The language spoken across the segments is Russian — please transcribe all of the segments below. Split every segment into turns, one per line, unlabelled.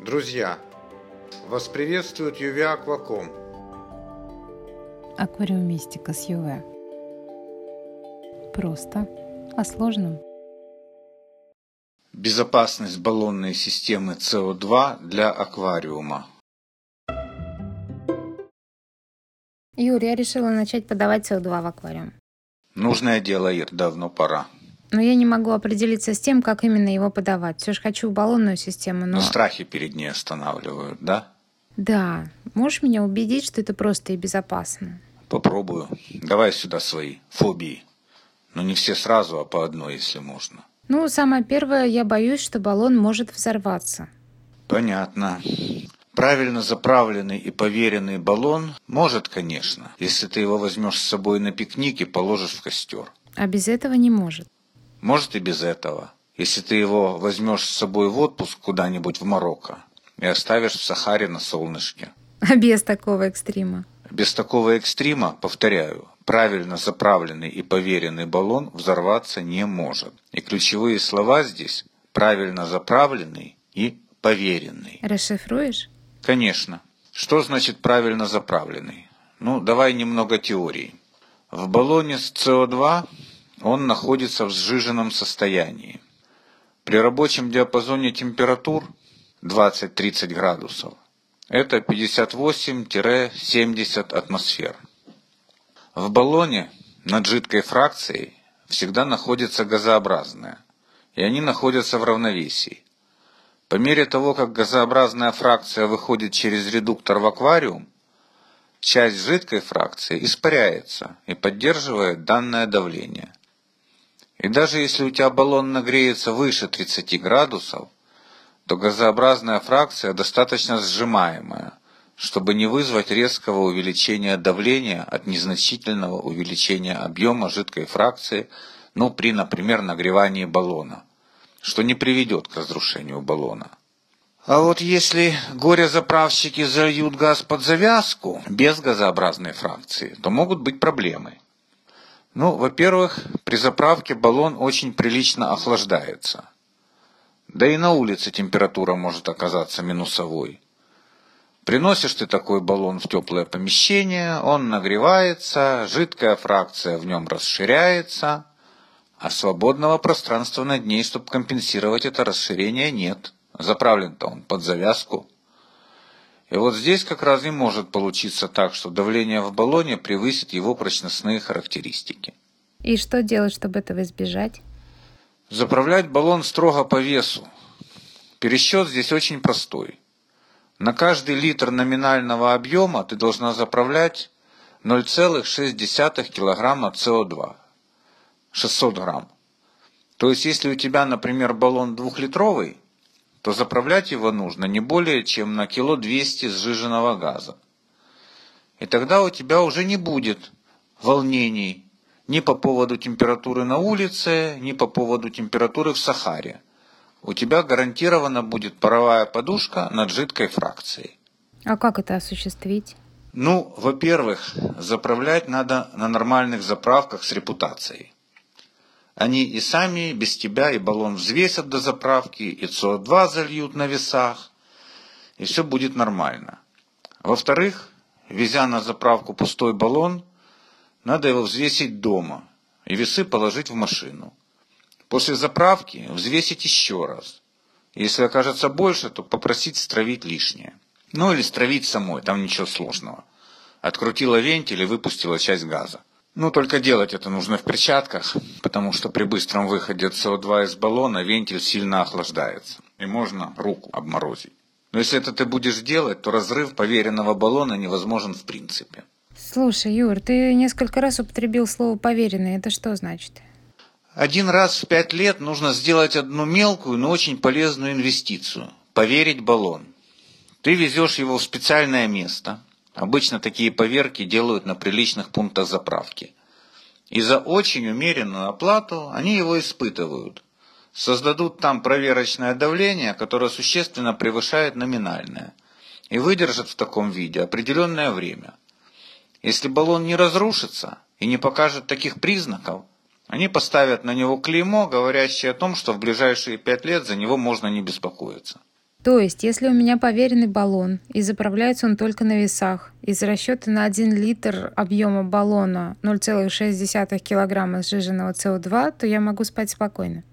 Друзья, вас приветствует Юви Акваком.
Аквариумистика с ЮВ. Просто о сложном.
Безопасность баллонной системы СО2 для аквариума.
Юр, я решила начать подавать СО2 в аквариум.
Нужное дело, Ир, давно пора.
Но я не могу определиться с тем, как именно его подавать. Все же хочу баллонную систему, но...
Но страхи перед ней останавливают, да?
Да. Можешь меня убедить, что это просто и безопасно?
Попробую. Давай сюда свои фобии. Но не все сразу, а по одной, если можно.
Ну, самое первое, я боюсь, что баллон может взорваться.
Понятно. Правильно заправленный и поверенный баллон может, конечно, если ты его возьмешь с собой на пикник и положишь в костер.
А без этого не может.
Может и без этого. Если ты его возьмешь с собой в отпуск куда-нибудь в Марокко и оставишь в Сахаре на солнышке.
А без такого экстрима?
Без такого экстрима, повторяю, правильно заправленный и поверенный баллон взорваться не может. И ключевые слова здесь правильно заправленный и поверенный.
Расшифруешь?
Конечно. Что значит правильно заправленный? Ну, давай немного теории. В баллоне с СО2 он находится в сжиженном состоянии. При рабочем диапазоне температур 20-30 градусов это 58-70 атмосфер. В баллоне над жидкой фракцией всегда находится газообразная, и они находятся в равновесии. По мере того, как газообразная фракция выходит через редуктор в аквариум, часть жидкой фракции испаряется и поддерживает данное давление. И даже если у тебя баллон нагреется выше 30 градусов, то газообразная фракция достаточно сжимаемая, чтобы не вызвать резкого увеличения давления от незначительного увеличения объема жидкой фракции, ну, при, например, нагревании баллона, что не приведет к разрушению баллона. А вот если горе-заправщики зальют газ под завязку, без газообразной фракции, то могут быть проблемы. Ну, во-первых, при заправке баллон очень прилично охлаждается. Да и на улице температура может оказаться минусовой. Приносишь ты такой баллон в теплое помещение, он нагревается, жидкая фракция в нем расширяется, а свободного пространства над ней, чтобы компенсировать это расширение, нет. Заправлен-то он под завязку. И вот здесь как раз и может получиться так, что давление в баллоне превысит его прочностные характеристики.
И что делать, чтобы этого избежать?
Заправлять баллон строго по весу. Пересчет здесь очень простой. На каждый литр номинального объема ты должна заправлять 0,6 килограмма СО2. 600 грамм. То есть, если у тебя, например, баллон двухлитровый, то заправлять его нужно не более чем на кило 200 сжиженного газа. И тогда у тебя уже не будет волнений ни по поводу температуры на улице, ни по поводу температуры в Сахаре. У тебя гарантированно будет паровая подушка над жидкой фракцией.
А как это осуществить?
Ну, во-первых, заправлять надо на нормальных заправках с репутацией. Они и сами без тебя и баллон взвесят до заправки, и СО2 зальют на весах, и все будет нормально. Во-вторых, везя на заправку пустой баллон, надо его взвесить дома и весы положить в машину. После заправки взвесить еще раз. Если окажется больше, то попросить стравить лишнее. Ну или стравить самой, там ничего сложного. Открутила вентиль и выпустила часть газа. Ну, только делать это нужно в перчатках, потому что при быстром выходе СО2 из баллона вентиль сильно охлаждается, и можно руку обморозить. Но если это ты будешь делать, то разрыв поверенного баллона невозможен в принципе.
Слушай, Юр, ты несколько раз употребил слово «поверенный». Это что значит?
Один раз в пять лет нужно сделать одну мелкую, но очень полезную инвестицию – поверить баллон. Ты везешь его в специальное место, Обычно такие поверки делают на приличных пунктах заправки. И за очень умеренную оплату они его испытывают. Создадут там проверочное давление, которое существенно превышает номинальное. И выдержат в таком виде определенное время. Если баллон не разрушится и не покажет таких признаков, они поставят на него клеймо, говорящее о том, что в ближайшие пять лет за него можно не беспокоиться.
То есть, если у меня поверенный баллон, и заправляется он только на весах, из расчета на 1 литр объема баллона 0,6 килограмма сжиженного СО2, то я могу спать спокойно.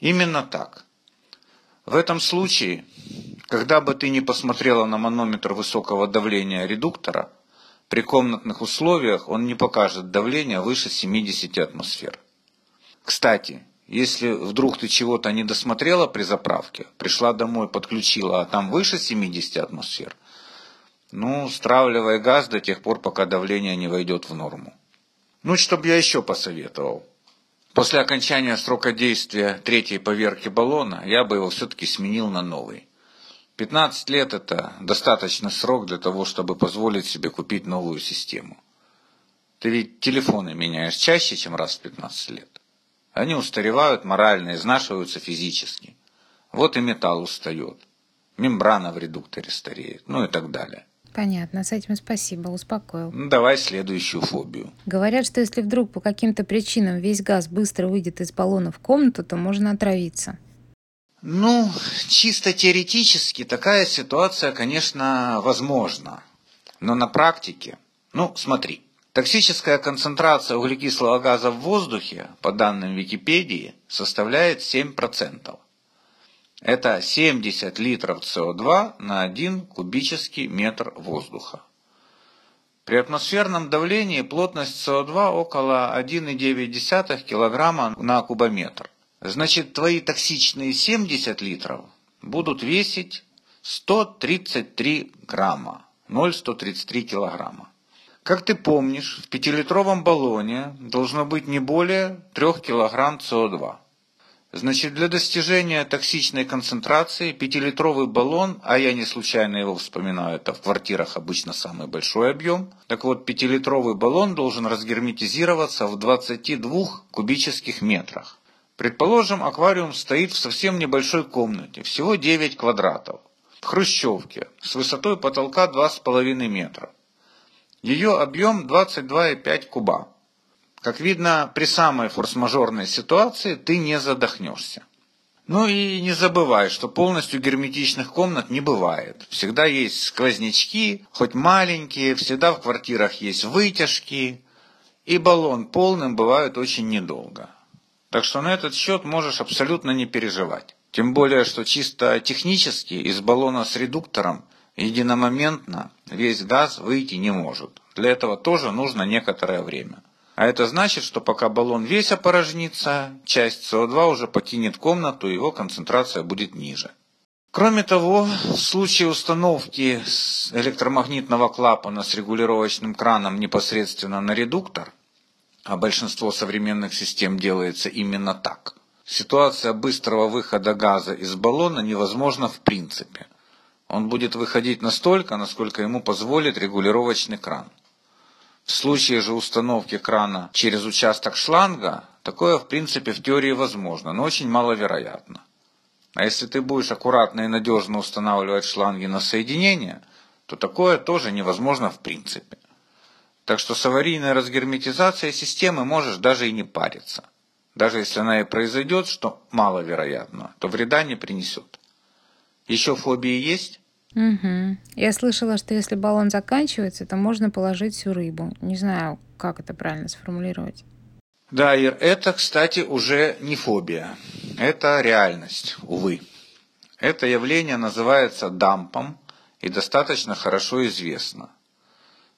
Именно так. В этом случае, когда бы ты ни посмотрела на манометр высокого давления редуктора, при комнатных условиях он не покажет давление выше 70 атмосфер. Кстати, если вдруг ты чего-то не досмотрела при заправке, пришла домой, подключила, а там выше 70 атмосфер, ну, стравливай газ до тех пор, пока давление не войдет в норму. Ну, что бы я еще посоветовал? После окончания срока действия третьей поверки баллона я бы его все-таки сменил на новый. 15 лет это достаточный срок для того, чтобы позволить себе купить новую систему. Ты ведь телефоны меняешь чаще, чем раз в 15 лет. Они устаревают морально, изнашиваются физически. Вот и металл устает. Мембрана в редукторе стареет, ну и так далее.
Понятно, с этим спасибо, успокоил.
Ну, давай следующую фобию.
Говорят, что если вдруг по каким-то причинам весь газ быстро выйдет из баллона в комнату, то можно отравиться.
Ну, чисто теоретически такая ситуация, конечно, возможна. Но на практике, ну, смотри, Токсическая концентрация углекислого газа в воздухе, по данным Википедии, составляет 7%. Это 70 литров СО2 на 1 кубический метр воздуха. При атмосферном давлении плотность СО2 около 1,9 кг на кубометр. Значит, твои токсичные 70 литров будут весить 133 грамма, 0,133 килограмма. Как ты помнишь, в пятилитровом баллоне должно быть не более 3 кг СО2. Значит, для достижения токсичной концентрации пятилитровый баллон, а я не случайно его вспоминаю, это в квартирах обычно самый большой объем, так вот, пятилитровый баллон должен разгерметизироваться в 22 кубических метрах. Предположим, аквариум стоит в совсем небольшой комнате, всего 9 квадратов, в хрущевке, с высотой потолка 2,5 метра. Ее объем 22,5 куба. Как видно, при самой форс-мажорной ситуации ты не задохнешься. Ну и не забывай, что полностью герметичных комнат не бывает. Всегда есть сквознячки, хоть маленькие, всегда в квартирах есть вытяжки, и баллон полным бывает очень недолго. Так что на этот счет можешь абсолютно не переживать. Тем более, что чисто технически из баллона с редуктором единомоментно весь газ выйти не может. Для этого тоже нужно некоторое время. А это значит, что пока баллон весь опорожнится, часть СО2 уже покинет комнату, и его концентрация будет ниже. Кроме того, в случае установки электромагнитного клапана с регулировочным краном непосредственно на редуктор, а большинство современных систем делается именно так, ситуация быстрого выхода газа из баллона невозможна в принципе – он будет выходить настолько, насколько ему позволит регулировочный кран. В случае же установки крана через участок шланга, такое в принципе в теории возможно, но очень маловероятно. А если ты будешь аккуратно и надежно устанавливать шланги на соединение, то такое тоже невозможно в принципе. Так что с аварийной разгерметизацией системы можешь даже и не париться. Даже если она и произойдет, что маловероятно, то вреда не принесет. Еще фобии есть?
Угу. Я слышала, что если баллон заканчивается, то можно положить всю рыбу. Не знаю, как это правильно сформулировать.
Да, Ир, это, кстати, уже не фобия. Это реальность, увы. Это явление называется дампом и достаточно хорошо известно.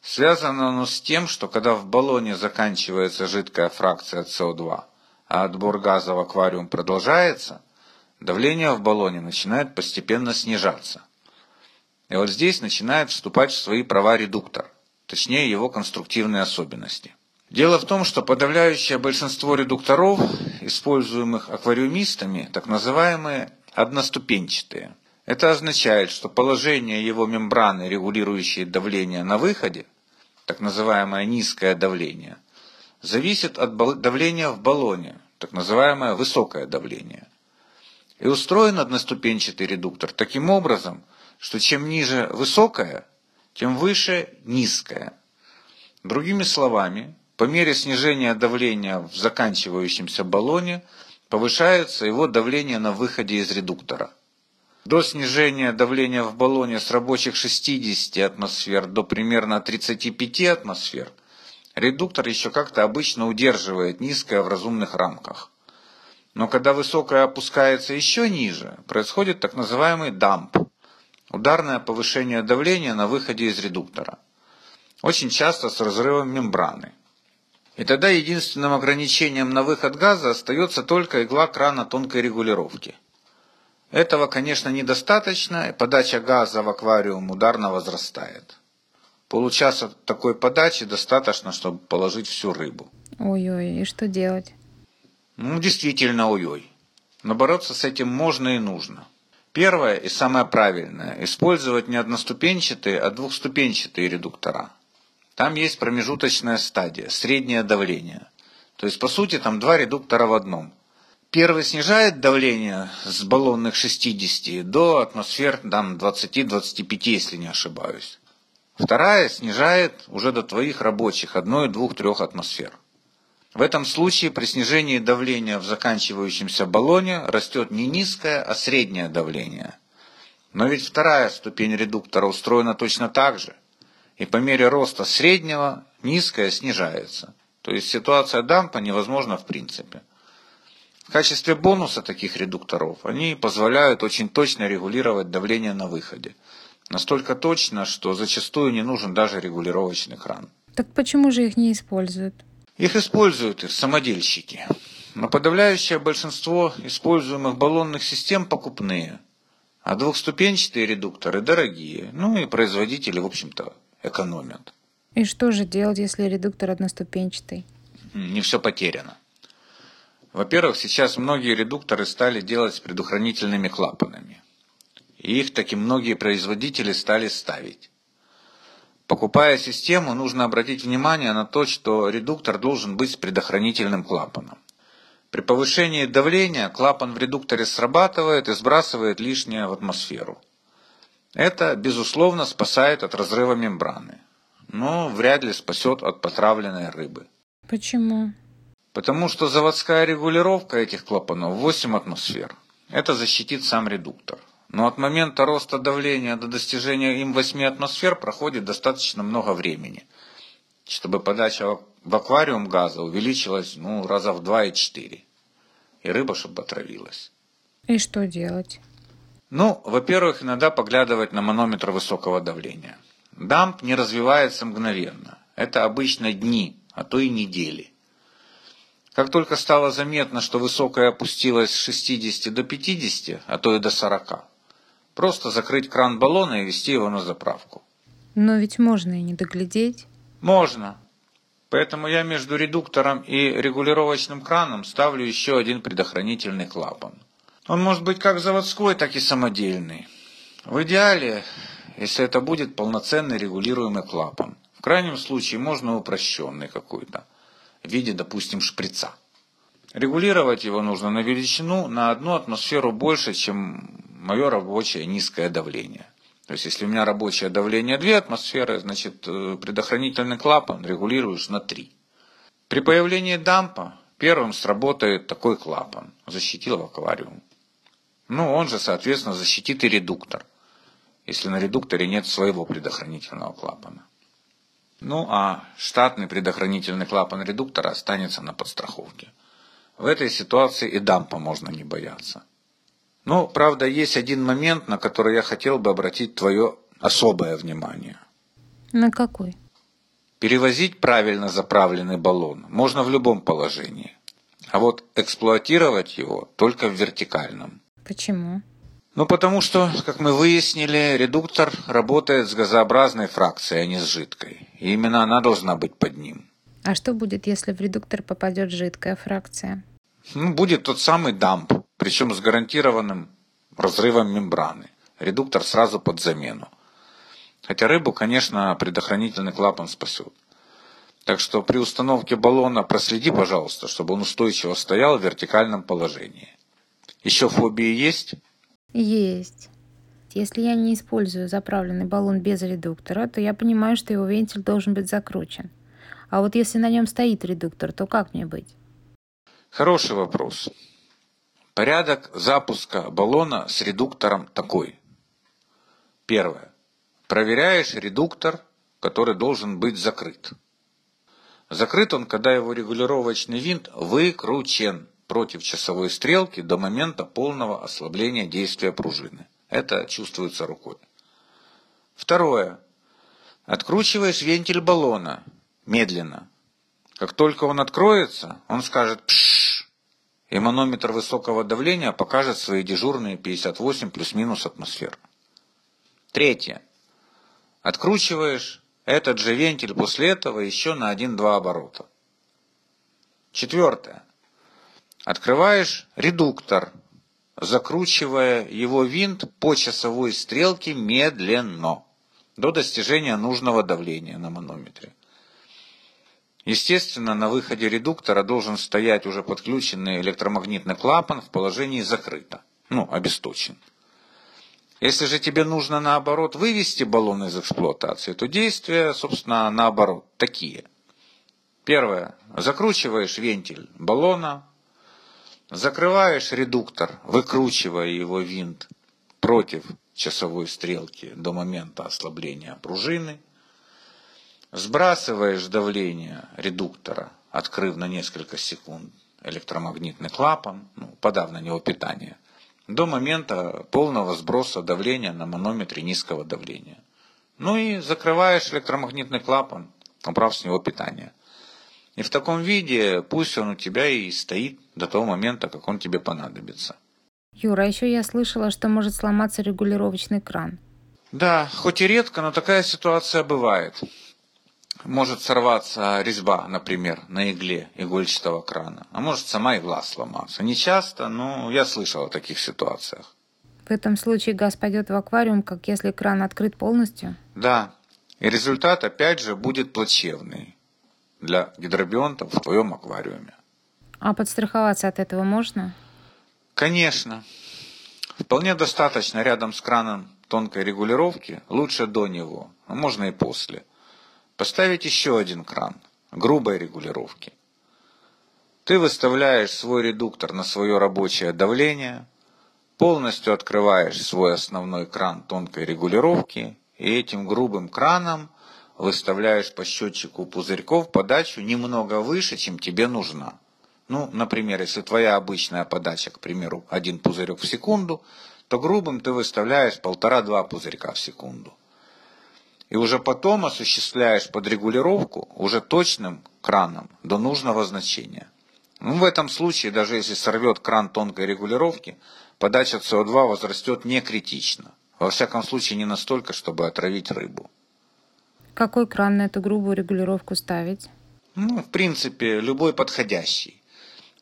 Связано оно с тем, что когда в баллоне заканчивается жидкая фракция СО2, а отбор газа в аквариум продолжается – давление в баллоне начинает постепенно снижаться. И вот здесь начинает вступать в свои права редуктор, точнее его конструктивные особенности. Дело в том, что подавляющее большинство редукторов, используемых аквариумистами, так называемые одноступенчатые. Это означает, что положение его мембраны, регулирующей давление на выходе, так называемое низкое давление, зависит от давления в баллоне, так называемое высокое давление. И устроен одноступенчатый редуктор таким образом, что чем ниже высокое, тем выше низкое. Другими словами, по мере снижения давления в заканчивающемся баллоне повышается его давление на выходе из редуктора. До снижения давления в баллоне с рабочих 60 атмосфер до примерно 35 атмосфер редуктор еще как-то обычно удерживает низкое в разумных рамках. Но когда высокое опускается еще ниже, происходит так называемый дамп – ударное повышение давления на выходе из редуктора. Очень часто с разрывом мембраны. И тогда единственным ограничением на выход газа остается только игла крана тонкой регулировки. Этого, конечно, недостаточно, и подача газа в аквариум ударно возрастает. Получаса такой подачи достаточно, чтобы положить всю рыбу.
Ой-ой, и что делать?
Ну, действительно, ой-ой. Но бороться с этим можно и нужно. Первое и самое правильное – использовать не одноступенчатые, а двухступенчатые редуктора. Там есть промежуточная стадия, среднее давление. То есть, по сути, там два редуктора в одном. Первый снижает давление с баллонных 60 до атмосфер там, 20-25, если не ошибаюсь. Вторая снижает уже до твоих рабочих, одной, двух, трех атмосфер. В этом случае при снижении давления в заканчивающемся баллоне растет не низкое, а среднее давление. Но ведь вторая ступень редуктора устроена точно так же и по мере роста среднего низкое снижается. То есть ситуация дампа невозможна в принципе. В качестве бонуса таких редукторов они позволяют очень точно регулировать давление на выходе. Настолько точно, что зачастую не нужен даже регулировочный кран.
Так почему же их не используют?
Их используют и самодельщики. Но подавляющее большинство используемых баллонных систем покупные. А двухступенчатые редукторы дорогие. Ну и производители, в общем-то, экономят.
И что же делать, если редуктор одноступенчатый?
Не все потеряно. Во-первых, сейчас многие редукторы стали делать с предохранительными клапанами. И их таки многие производители стали ставить. Покупая систему, нужно обратить внимание на то, что редуктор должен быть с предохранительным клапаном. При повышении давления клапан в редукторе срабатывает и сбрасывает лишнее в атмосферу. Это, безусловно, спасает от разрыва мембраны, но вряд ли спасет от потравленной рыбы.
Почему?
Потому что заводская регулировка этих клапанов 8 атмосфер. Это защитит сам редуктор. Но от момента роста давления до достижения им 8 атмосфер проходит достаточно много времени, чтобы подача в аквариум газа увеличилась ну, раза в 2 и 4. И рыба, чтобы отравилась.
И что делать?
Ну, во-первых, иногда поглядывать на манометр высокого давления. Дамп не развивается мгновенно. Это обычно дни, а то и недели. Как только стало заметно, что высокое опустилось с 60 до 50, а то и до 40, просто закрыть кран баллона и вести его на заправку.
Но ведь можно и не доглядеть.
Можно. Поэтому я между редуктором и регулировочным краном ставлю еще один предохранительный клапан – он может быть как заводской, так и самодельный. В идеале, если это будет полноценный регулируемый клапан. В крайнем случае можно упрощенный какой-то, в виде, допустим, шприца. Регулировать его нужно на величину на одну атмосферу больше, чем мое рабочее низкое давление. То есть, если у меня рабочее давление 2 атмосферы, значит, э, предохранительный клапан регулируешь на 3. При появлении дампа первым сработает такой клапан, защитил аквариум. Ну, он же, соответственно, защитит и редуктор, если на редукторе нет своего предохранительного клапана. Ну, а штатный предохранительный клапан редуктора останется на подстраховке. В этой ситуации и дампа можно не бояться. Но, правда, есть один момент, на который я хотел бы обратить твое особое внимание.
На какой?
Перевозить правильно заправленный баллон можно в любом положении. А вот эксплуатировать его только в вертикальном.
Почему?
Ну, потому что, как мы выяснили, редуктор работает с газообразной фракцией, а не с жидкой. И именно она должна быть под ним.
А что будет, если в редуктор попадет жидкая фракция?
Ну, будет тот самый дамп, причем с гарантированным разрывом мембраны. Редуктор сразу под замену. Хотя рыбу, конечно, предохранительный клапан спасет. Так что при установке баллона проследи, пожалуйста, чтобы он устойчиво стоял в вертикальном положении. Еще фобии есть?
Есть. Если я не использую заправленный баллон без редуктора, то я понимаю, что его вентиль должен быть закручен. А вот если на нем стоит редуктор, то как мне быть?
Хороший вопрос. Порядок запуска баллона с редуктором такой. Первое. Проверяешь редуктор, который должен быть закрыт. Закрыт он, когда его регулировочный винт выкручен против часовой стрелки до момента полного ослабления действия пружины. Это чувствуется рукой. Второе. Откручиваешь вентиль баллона медленно. Как только он откроется, он скажет «пшшш», и манометр высокого давления покажет свои дежурные 58 плюс-минус атмосфер. Третье. Откручиваешь этот же вентиль после этого еще на 1-2 оборота. Четвертое. Открываешь редуктор, закручивая его винт по часовой стрелке медленно до достижения нужного давления на манометре. Естественно, на выходе редуктора должен стоять уже подключенный электромагнитный клапан в положении закрыто, ну, обесточен. Если же тебе нужно, наоборот, вывести баллон из эксплуатации, то действия, собственно, наоборот, такие. Первое. Закручиваешь вентиль баллона, закрываешь редуктор, выкручивая его винт против часовой стрелки до момента ослабления пружины, сбрасываешь давление редуктора, открыв на несколько секунд электромагнитный клапан, ну, подав на него питание – до момента полного сброса давления на манометре низкого давления. Ну и закрываешь электромагнитный клапан, убрав с него питание. И в таком виде пусть он у тебя и стоит до того момента, как он тебе понадобится.
Юра, а еще я слышала, что может сломаться регулировочный кран.
Да, хоть и редко, но такая ситуация бывает может сорваться резьба, например, на игле игольчатого крана, а может сама игла сломаться. Не часто, но я слышал о таких ситуациях.
В этом случае газ пойдет в аквариум, как если кран открыт полностью?
Да, и результат опять же будет плачевный для гидробионтов в твоем аквариуме.
А подстраховаться от этого можно?
Конечно. Вполне достаточно рядом с краном тонкой регулировки, лучше до него, а можно и после – Поставить еще один кран грубой регулировки. Ты выставляешь свой редуктор на свое рабочее давление, полностью открываешь свой основной кран тонкой регулировки и этим грубым краном выставляешь по счетчику пузырьков подачу немного выше, чем тебе нужна. Ну, например, если твоя обычная подача, к примеру, один пузырек в секунду, то грубым ты выставляешь полтора-два пузырька в секунду и уже потом осуществляешь подрегулировку уже точным краном до нужного значения. Ну, в этом случае, даже если сорвет кран тонкой регулировки, подача СО2 возрастет не критично. Во всяком случае, не настолько, чтобы отравить рыбу.
Какой кран на эту грубую регулировку ставить?
Ну, в принципе, любой подходящий.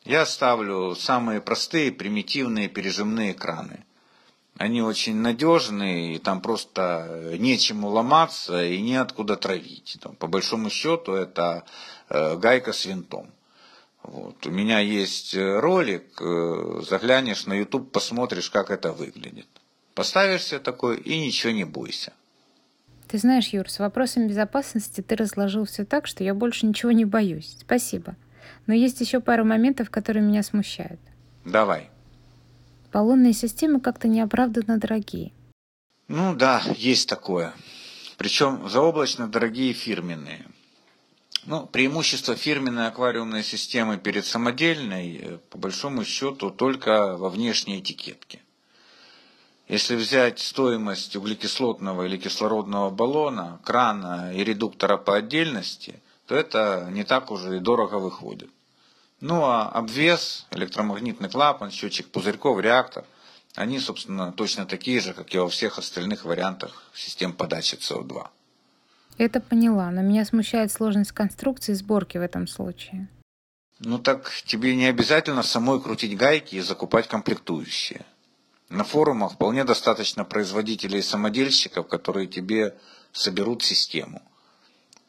Я ставлю самые простые, примитивные пережимные краны. Они очень надежные, и там просто нечему ломаться и неоткуда травить. Там, по большому счету это э, гайка с винтом. Вот. У меня есть э, ролик, э, заглянешь на YouTube, посмотришь, как это выглядит. Поставишь себе такой и ничего не бойся.
Ты знаешь, Юр, с вопросом безопасности ты разложил все так, что я больше ничего не боюсь. Спасибо. Но есть еще пару моментов, которые меня смущают.
Давай.
Баллонные системы как-то неоправданно дорогие.
Ну да, есть такое. Причем заоблачно дорогие фирменные. Ну, преимущество фирменной аквариумной системы перед самодельной, э, по большому счету, только во внешней этикетке. Если взять стоимость углекислотного или кислородного баллона, крана и редуктора по отдельности, то это не так уже и дорого выходит. Ну а обвес, электромагнитный клапан, счетчик пузырьков, реактор, они, собственно, точно такие же, как и во всех остальных вариантах систем подачи СО2.
Это поняла, но меня смущает сложность конструкции сборки в этом случае.
Ну так тебе не обязательно самой крутить гайки и закупать комплектующие. На форумах вполне достаточно производителей и самодельщиков, которые тебе соберут систему.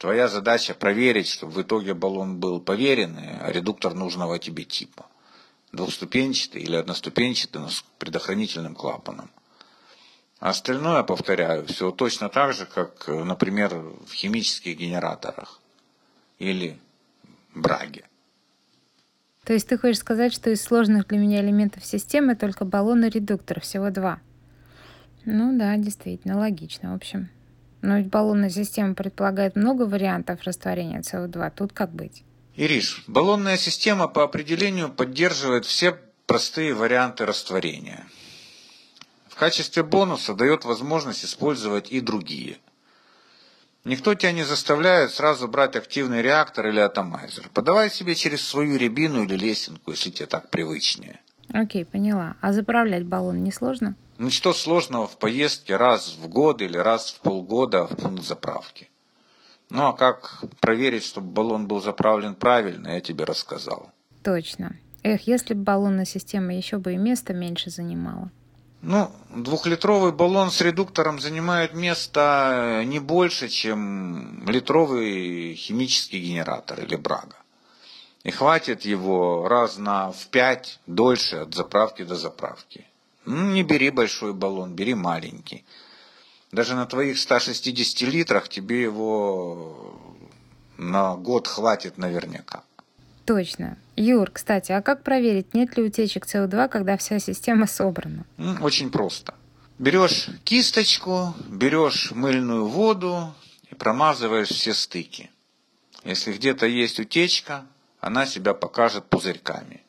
Твоя задача проверить, чтобы в итоге баллон был поверенный, а редуктор нужного тебе типа. Двухступенчатый или одноступенчатый, но с предохранительным клапаном. А остальное, повторяю, все точно так же, как, например, в химических генераторах или браге.
То есть ты хочешь сказать, что из сложных для меня элементов системы только баллон и редуктор, всего два? Ну да, действительно, логично, в общем. Но ведь баллонная система предполагает много вариантов растворения СО2. Тут как быть?
Ириш, баллонная система по определению поддерживает все простые варианты растворения. В качестве бонуса дает возможность использовать и другие. Никто тебя не заставляет сразу брать активный реактор или атомайзер. Подавай себе через свою рябину или лесенку, если тебе так привычнее.
Окей, поняла. А заправлять баллон не сложно?
Ну что сложного в поездке раз в год или раз в полгода в пункт заправки? Ну а как проверить, чтобы баллон был заправлен правильно, я тебе рассказал.
Точно. Эх, если бы баллонная система еще бы и место меньше занимала.
Ну, двухлитровый баллон с редуктором занимает место не больше, чем литровый химический генератор или брага. И хватит его раз на в пять дольше от заправки до заправки. Ну, не бери большой баллон, бери маленький. Даже на твоих 160 литрах тебе его на год хватит наверняка.
Точно. Юр, кстати, а как проверить, нет ли утечек СО2, когда вся система собрана?
Очень просто. Берешь кисточку, берешь мыльную воду и промазываешь все стыки. Если где-то есть утечка, она себя покажет пузырьками.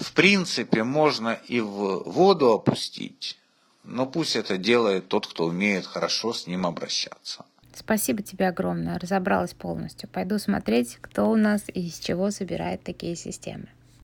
В принципе, можно и в воду опустить, но пусть это делает тот, кто умеет хорошо с ним обращаться.
Спасибо тебе огромное, разобралась полностью. Пойду смотреть, кто у нас и из чего собирает такие системы.